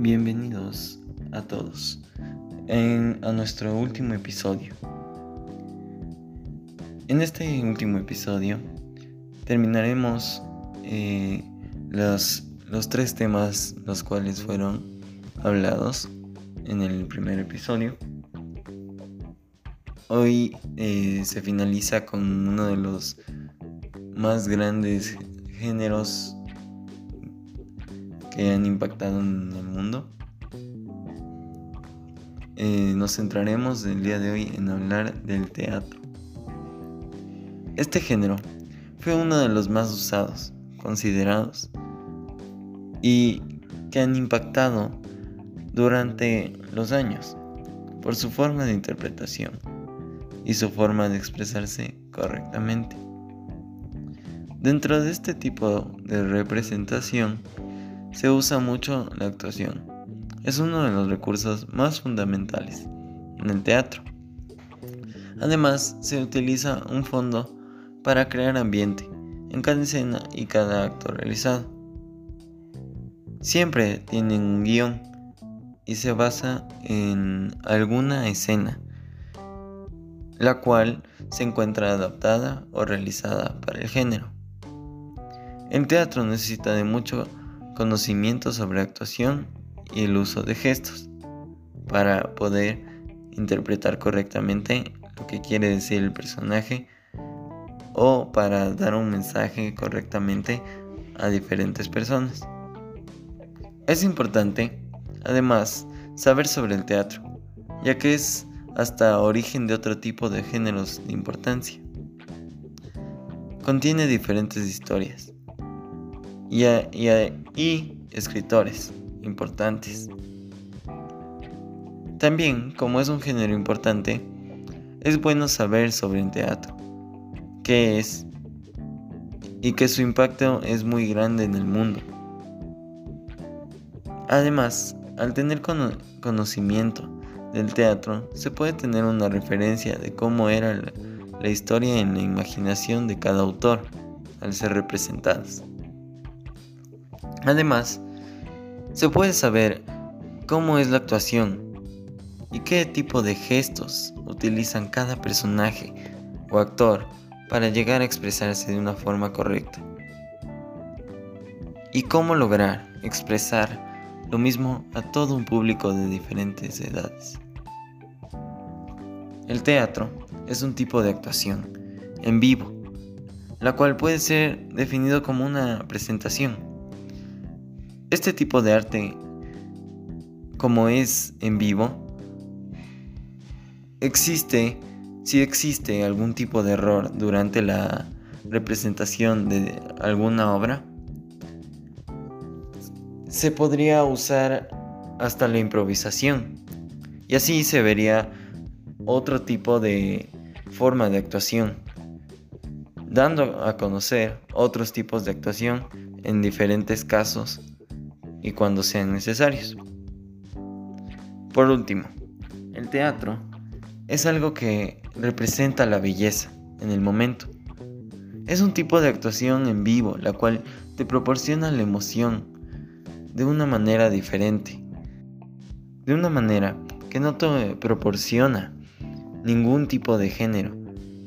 Bienvenidos a todos en, a nuestro último episodio. En este último episodio terminaremos eh, los, los tres temas los cuales fueron hablados en el primer episodio. Hoy eh, se finaliza con uno de los más grandes géneros que han impactado en el mundo. Eh, nos centraremos el día de hoy en hablar del teatro. Este género fue uno de los más usados, considerados y que han impactado durante los años por su forma de interpretación y su forma de expresarse correctamente. Dentro de este tipo de representación se usa mucho la actuación. Es uno de los recursos más fundamentales en el teatro. Además, se utiliza un fondo para crear ambiente en cada escena y cada acto realizado. Siempre tienen un guion y se basa en alguna escena, la cual se encuentra adaptada o realizada para el género. El teatro necesita de mucho conocimiento sobre actuación y el uso de gestos para poder interpretar correctamente lo que quiere decir el personaje o para dar un mensaje correctamente a diferentes personas. Es importante, además, saber sobre el teatro, ya que es hasta origen de otro tipo de géneros de importancia. Contiene diferentes historias, y, y escritores importantes. También, como es un género importante, es bueno saber sobre el teatro, qué es y que su impacto es muy grande en el mundo. Además, al tener conocimiento del teatro, se puede tener una referencia de cómo era la historia en la imaginación de cada autor al ser representadas. Además, se puede saber cómo es la actuación y qué tipo de gestos utilizan cada personaje o actor para llegar a expresarse de una forma correcta. Y cómo lograr expresar lo mismo a todo un público de diferentes edades. El teatro es un tipo de actuación en vivo, la cual puede ser definido como una presentación este tipo de arte, como es en vivo, existe, si existe algún tipo de error durante la representación de alguna obra, se podría usar hasta la improvisación y así se vería otro tipo de forma de actuación, dando a conocer otros tipos de actuación en diferentes casos y cuando sean necesarios. Por último, el teatro es algo que representa la belleza en el momento. Es un tipo de actuación en vivo, la cual te proporciona la emoción de una manera diferente. De una manera que no te proporciona ningún tipo de género,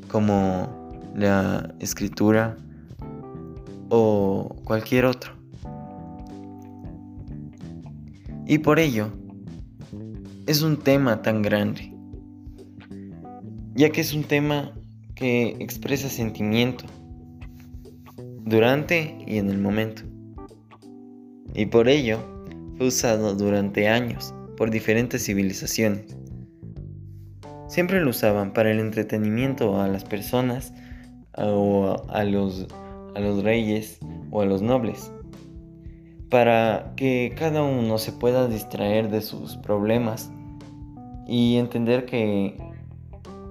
como la escritura o cualquier otro. Y por ello, es un tema tan grande, ya que es un tema que expresa sentimiento durante y en el momento. Y por ello fue usado durante años por diferentes civilizaciones. Siempre lo usaban para el entretenimiento a las personas o a los, a los reyes o a los nobles para que cada uno se pueda distraer de sus problemas y entender que,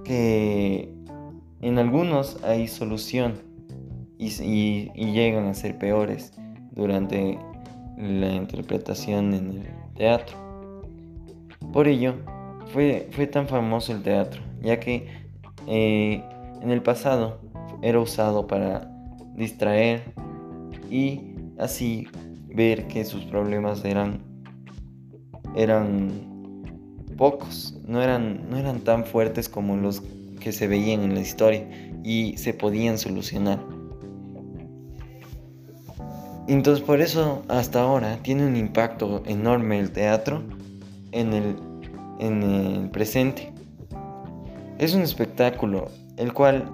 que en algunos hay solución y, llegan a ser peores durante la interpretación en el teatro. Por ello, fue, fue tan famoso el teatro, ya que eh, en el pasado era usado para distraer y así ver que sus problemas eran eran pocos, no eran, no eran tan fuertes como los que se veían en la historia y se podían solucionar. Entonces por eso hasta ahora tiene un impacto enorme el teatro en el, en el presente. Es un espectáculo el cual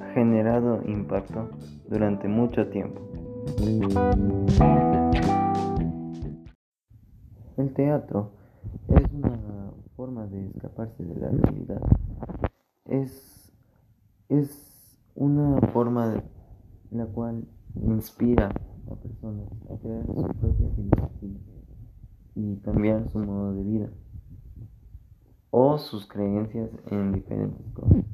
ha generado impacto durante mucho tiempo. El teatro es una forma de escaparse de la realidad. Es, es una forma la cual inspira a personas a crear su propia filosofía y cambiar su modo de vida o sus creencias en diferentes cosas.